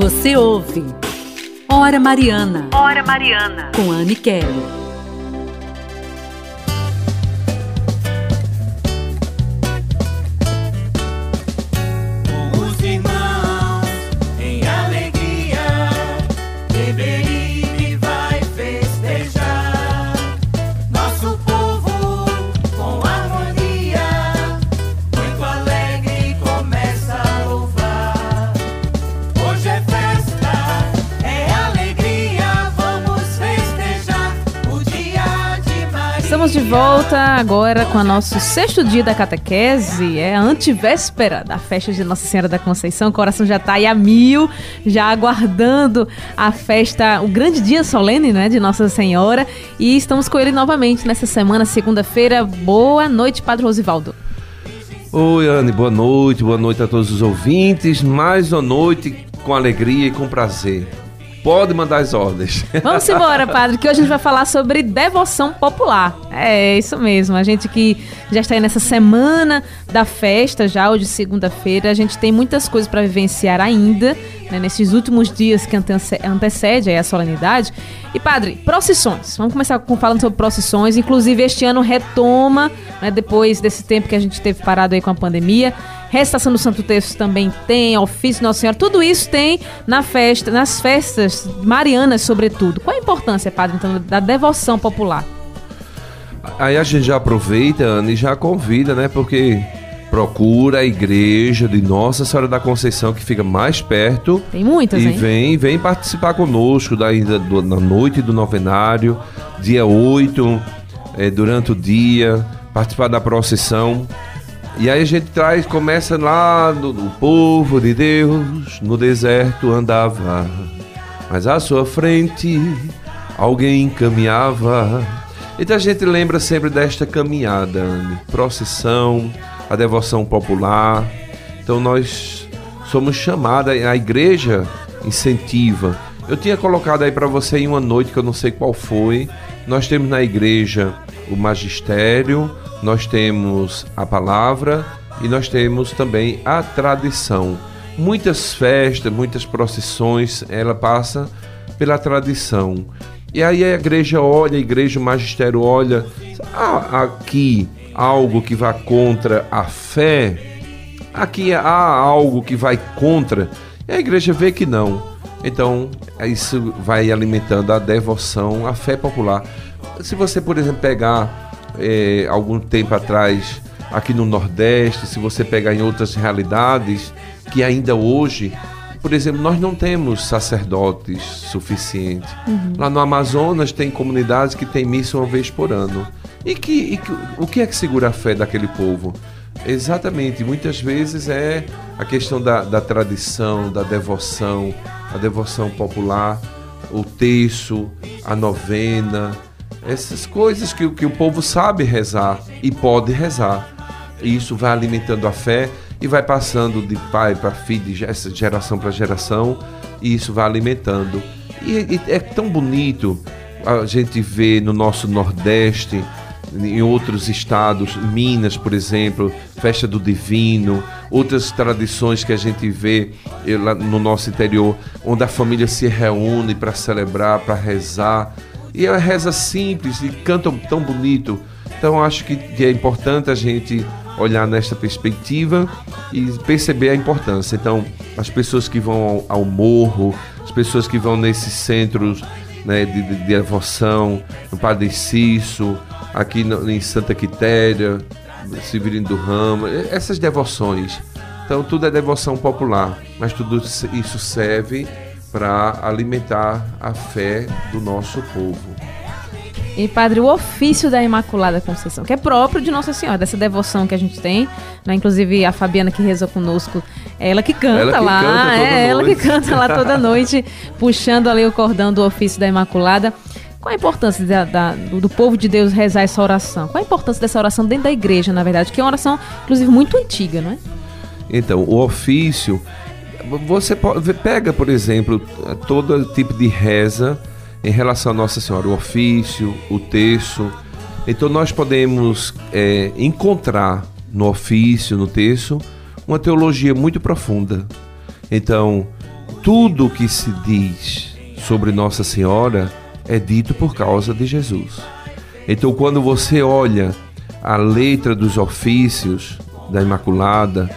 Você ouve Hora Mariana. Hora Mariana. Com Anne Kelly. Estamos de volta agora com o nosso sexto dia da catequese, é a antivéspera da festa de Nossa Senhora da Conceição. O coração já está aí a mil, já aguardando a festa, o grande dia solene né, de Nossa Senhora. E estamos com ele novamente nessa semana, segunda-feira. Boa noite, Padre Rosivaldo. Oi, Anne, boa noite, boa noite a todos os ouvintes. Mais uma noite com alegria e com prazer. Pode mandar as ordens. Vamos embora, padre, que hoje a gente vai falar sobre devoção popular. É isso mesmo. A gente que já está aí nessa semana da festa, já hoje segunda-feira, a gente tem muitas coisas para vivenciar ainda, né, nesses últimos dias que antece antecede a solenidade. E padre, procissões. Vamos começar com falando sobre procissões. Inclusive este ano retoma, né, depois desse tempo que a gente teve parado aí com a pandemia. Restação do Santo Terço também tem, ofício Nossa Senhora, tudo isso tem na festa, nas festas marianas, sobretudo. Qual a importância, padre, então, da devoção popular? Aí a gente já aproveita, Anne, e já convida, né? Porque procura a igreja de Nossa Senhora da Conceição, que fica mais perto. Tem muitas, E hein? vem, vem participar conosco da, da- do- na noite do novenário, dia 8, eh, durante o dia, participar da procissão. E aí a gente traz, começa lá no, povo de Deus, no deserto andava, mas à sua frente alguém caminhava. Então a gente lembra sempre desta caminhada, Anne. procissão, a devoção popular. Então nós somos chamados, a igreja incentiva. Eu tinha colocado aí para você em uma noite que eu não sei qual foi. Nós temos na igreja o magistério, nós temos a palavra e nós temos também a tradição. Muitas festas, muitas procissões, ela passa pela tradição. E aí a igreja olha, a igreja, o magistério olha, há aqui algo que vá contra a fé, aqui há algo que vai contra, e a igreja vê que não. Então, isso vai alimentando a devoção, a fé popular. Se você, por exemplo, pegar eh, algum tempo atrás aqui no Nordeste, se você pegar em outras realidades, que ainda hoje, por exemplo, nós não temos sacerdotes suficientes. Lá no Amazonas tem comunidades que tem missa uma vez por ano. E que, e que- o que é que segura a fé daquele povo? Exatamente, muitas vezes é a questão da, da tradição, da devoção, a devoção popular, o terço, a novena, essas coisas que, que o povo sabe rezar e pode rezar. E isso vai alimentando a fé e vai passando de pai para filho, de ge- geração para geração, e isso vai alimentando. E, e é tão bonito a gente ver no nosso Nordeste, em outros estados, Minas, por exemplo, Festa do Divino, outras tradições que a gente vê eh, lá no nosso interior, onde a família se reúne para celebrar, para rezar. E é uma reza simples e cantam tão bonito. Então acho que, que é importante a gente olhar nesta perspectiva e perceber a importância. Então, as pessoas que vão ao, ao morro, as pessoas que vão nesses centros né, de, de, de devoção, no Padre Cício, aqui no- em Santa Quitéria, Severino do Ramo, essas devoções. Então, tudo é devoção popular, mas tudo isso serve para alimentar a fé do nosso povo. E, padre, o ofício da Imaculada Conceição, que é próprio de Nossa Senhora, dessa devoção que a gente tem. Né? Inclusive, a Fabiana que rezou conosco, é ela que canta Ela que lá. canta é ela que noite. canta lá toda noite, puxando ali o cordão do ofício da Imaculada. Qual a importância da- da- do, do povo de Deus rezar essa oração? Qual a importância dessa oração dentro da igreja, na verdade? Que é uma oração, inclusive, muito antiga, não é? Então, o ofício, você pega, por exemplo, todo tipo de reza em relação a Nossa Senhora, o ofício, o terço. Então, nós podemos é, encontrar no ofício, no terço, uma teologia muito profunda. Então, tudo que se diz sobre Nossa Senhora é dito por causa de Jesus. Então, quando você olha a letra dos ofícios da Imaculada,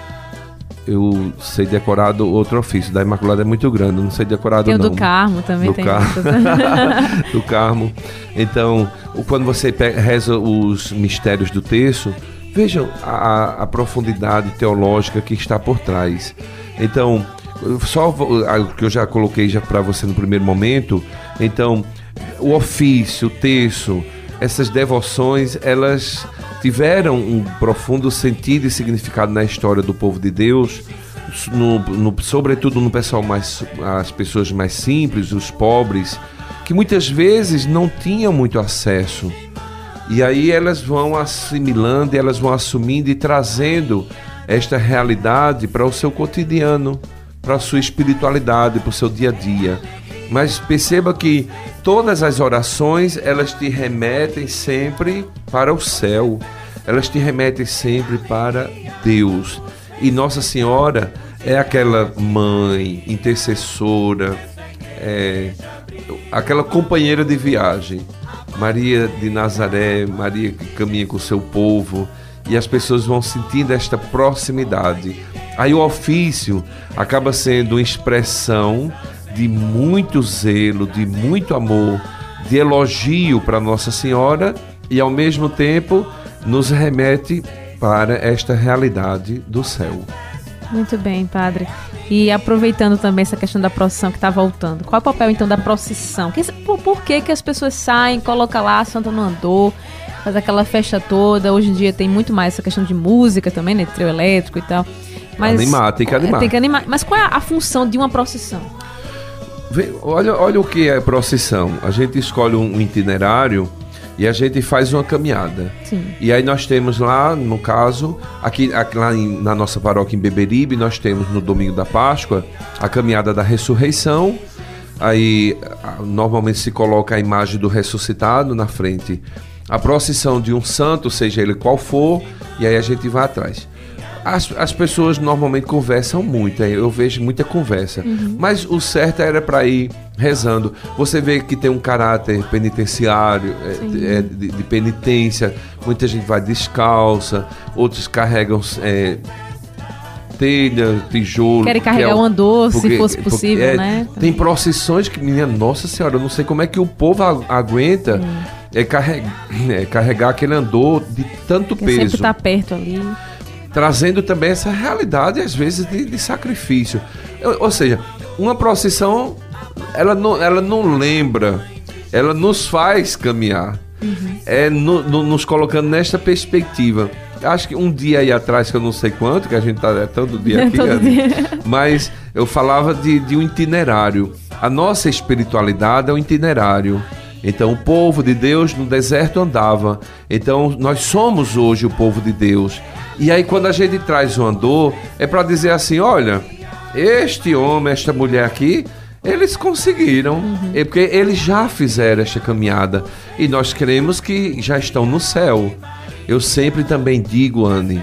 eu sei decorado outro ofício. Da Imaculada é muito grande, não sei decorado Tem não. do Carmo também Do tem. Muitas. do Carmo. Então, quando você reza os mistérios do texto, vejam a, a profundidade teológica que está por trás. Então, eu só o que eu já coloquei já para você no primeiro momento. Então, o ofício, o texto, essas devoções, elas tiveram um profundo sentido e significado na história do povo de Deus, no- no- sobretudo no pessoal mais, as pessoas mais simples, os pobres, que muitas vezes não tinham muito acesso. E aí elas vão assimilando, elas vão assumindo e trazendo esta realidade para o seu cotidiano, para a sua espiritualidade, para o seu dia a dia. Mas perceba que todas as orações, elas te remetem sempre para o céu. Elas te remetem sempre para Deus. E Nossa Senhora é aquela mãe intercessora, é, aquela companheira de viagem. Maria de Nazaré, Maria que caminha com o seu povo, e as pessoas vão sentindo esta proximidade. Aí o ofício acaba sendo uma expressão de muito zelo, de muito amor, de elogio para Nossa Senhora e ao mesmo tempo nos remete para esta realidade do céu. Muito bem, padre. E aproveitando também essa questão da procissão que está voltando, qual é o papel então da procissão? Por, por que, que as pessoas saem, colocam lá, a Santa não andou, faz aquela festa toda? Hoje em dia tem muito mais essa questão de música também, né? Trio elétrico e tal. Animar, tem que animar. Tem que animar. Mas qual é a função de uma procissão? Olha, olha o que é procissão. A gente escolhe um itinerário e a gente faz uma caminhada. Sim. E aí nós temos lá, no caso, aqui, aqui lá em- na nossa paróquia em Beberibe, nós temos no domingo da Páscoa a caminhada da ressurreição. Aí normalmente se coloca a imagem do ressuscitado na frente. A procissão de um santo, seja ele qual for, e aí a gente vai atrás. As, as pessoas normalmente conversam muito, eu vejo muita conversa. Mas o certo era para ir rezando. Você vê que tem um caráter penitenciário, é, é, de, de penitência. Muita gente vai descalça, outros carregam é, telha, tijolo. Querem porque é carregar o- o andor, se porque- fosse porque, possível, é, né? Tem procissões que, minha nossa senhora, eu não sei como é que o povo aguenta Hum. é, carreg- é, carregar aquele andor de tanto Porque sempre peso tá perto ali. Trazendo também essa realidade, às vezes, de, de sacrifício. Eu- Ou seja, uma procissão, ela não, ela não lembra, ela nos faz caminhar. É no- no- nos colocando nesta perspectiva. Acho que um dia aí atrás, que eu não sei quanto, que a gente tá é todo dia aqui, Todo dia. mas eu falava de, de um itinerário. A nossa espiritualidade é um itinerário. Então o povo de Deus no deserto andava. Então nós somos hoje o povo de Deus. E aí quando a gente traz o andor, é para dizer assim, olha, este homem, esta mulher aqui, eles conseguiram, é porque eles já fizeram esta caminhada. E nós cremos que já estão no céu. Eu sempre também digo, Anne,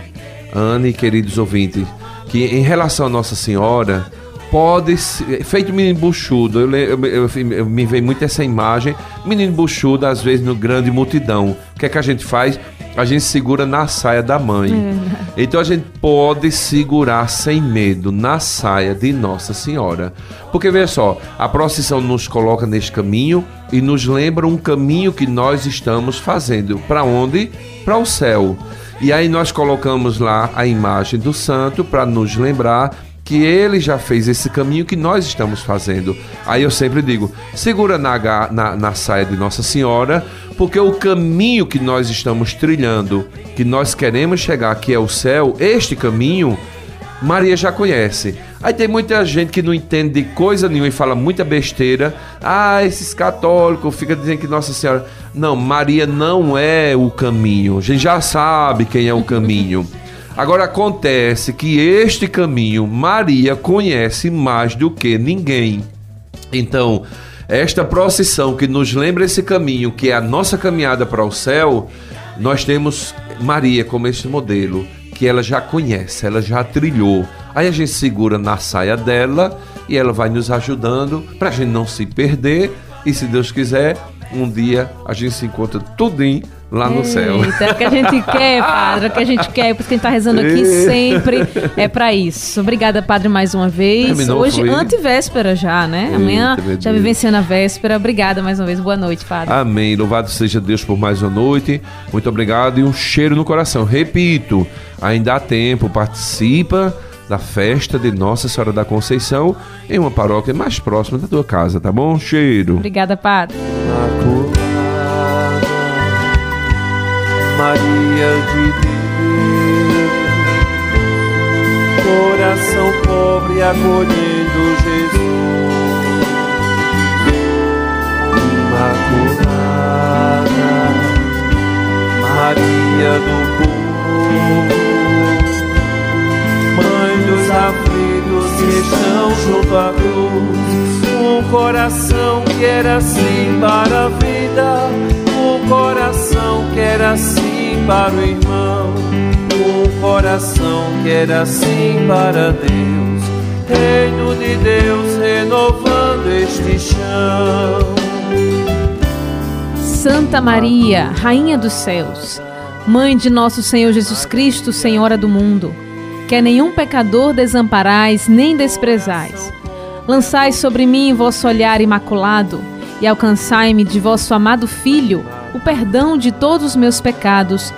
Anne, queridos ouvintes, que em relação a Nossa Senhora, pode ser. Feito menino buchudo, eu, eu, eu- eu- me vem muito essa imagem. Menino buchudo, às vezes, no grande multidão. O que é que a gente faz? A gente segura na saia da mãe. Então a gente pode segurar sem medo na saia de Nossa Senhora. Porque veja só, a procissão nos coloca neste caminho e nos lembra um caminho que nós estamos fazendo. Para onde? Para o céu. E aí nós colocamos lá a imagem do santo para nos lembrar que ele já fez esse caminho que nós estamos fazendo. Aí eu sempre digo: segura na, na, na saia de Nossa Senhora, porque o caminho que nós estamos trilhando, que nós queremos chegar, que é o céu, este caminho, Maria já conhece. Aí tem muita gente que não entende de coisa nenhuma e fala muita besteira. Ah, esses católicos ficam dizendo que Nossa Senhora. Não, Maria não é o caminho. A gente já sabe quem é o caminho. Agora acontece que este caminho Maria conhece mais do que ninguém. Então, esta procissão que nos lembra esse caminho, que é a nossa caminhada para o céu, nós temos Maria como esse modelo, que ela já conhece, ela já trilhou. Aí a gente segura na saia dela e ela vai nos ajudando para a gente não se perder e se Deus quiser, um dia a gente se encontra tudinho lá no céu. Eita, é o que a gente quer, padre, é o que a gente quer, por isso que a gente tá rezando aqui sempre é para isso. Obrigada, padre, mais uma vez. Terminou, Hoje, foi? antivéspera já, né? Amanhã Eita, meu já vivenciando a véspera. Obrigada mais uma vez. Boa noite, padre. Amém. Louvado seja Deus por mais uma noite. Muito obrigado e um cheiro no coração. Repito, ainda há tempo, participa da festa de Nossa Senhora da Conceição em uma paróquia mais próxima da tua casa, tá bom? Cheiro. Obrigada, padre. Maria de Deus, coração pobre acolhendo Jesus. Imaculada Maria do povo, Mãe dos aflitos que estão junto à cruz, um coração que era assim para a vida, um coração que era assim para o irmão, um coração que era assim para Deus, reino de Deus renovando este chão. Santa Maria, Rainha dos Céus, Mãe de nosso Senhor Jesus Cristo, Senhora do mundo, que a nenhum pecador desamparais nem desprezais. Lançai sobre mim vosso olhar imaculado e alcançai-me de vosso amado Filho o perdão de todos os meus pecados,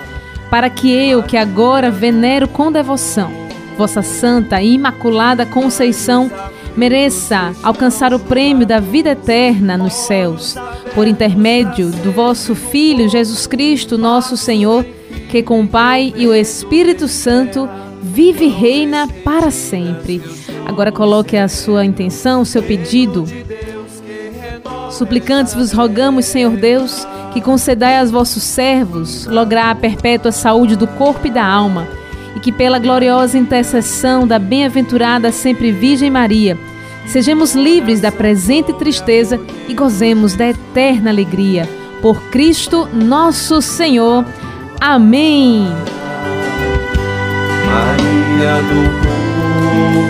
para que eu, que agora venero com devoção, vossa santa e imaculada Conceição, mereça alcançar o prêmio da vida eterna nos céus, por intermédio do vosso Filho Jesus Cristo, nosso Senhor, que com o Pai e o Espírito Santo vive e reina para sempre. Agora coloque a sua intenção, o seu pedido. Suplicantes vos rogamos, Senhor Deus, que concedai aos vossos servos lograr a perpétua saúde do corpo e da alma, e que pela gloriosa intercessão da bem-aventurada sempre Virgem Maria, sejamos livres da presente tristeza e gozemos da eterna alegria. Por Cristo nosso Senhor. Amém. Maria do povo,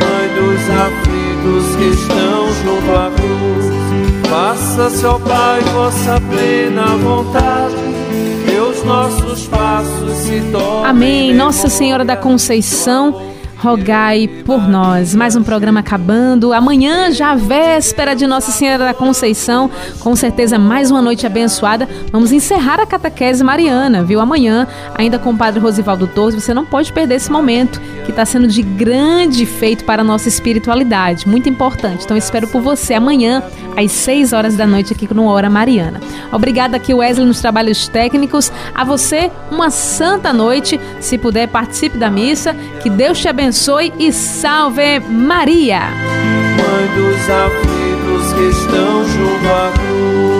Mãe dos aflitos que estão faça-se, ó Pai, vossa plena vontade, que os nossos passos se tornem. Amém. Nossa Senhora da Conceição, rogai por nós. Mais um programa acabando. Amanhã, já véspera de Nossa Senhora da Conceição, com certeza mais uma noite abençoada. Vamos encerrar a catequese mariana, viu? Amanhã, ainda com o Padre Rosivaldo Torres, você não pode perder esse momento que está sendo de grande feito para a nossa espiritualidade. Muito importante. Então, espero por você amanhã, às 6 horas da noite, aqui no Hora Mariana. Obrigada aqui, Wesley, nos trabalhos técnicos. A você, uma santa noite. Se puder, participe da missa. Que Deus te abençoe e salve Maria! Mãe dos aflitos que estão junto à cruz.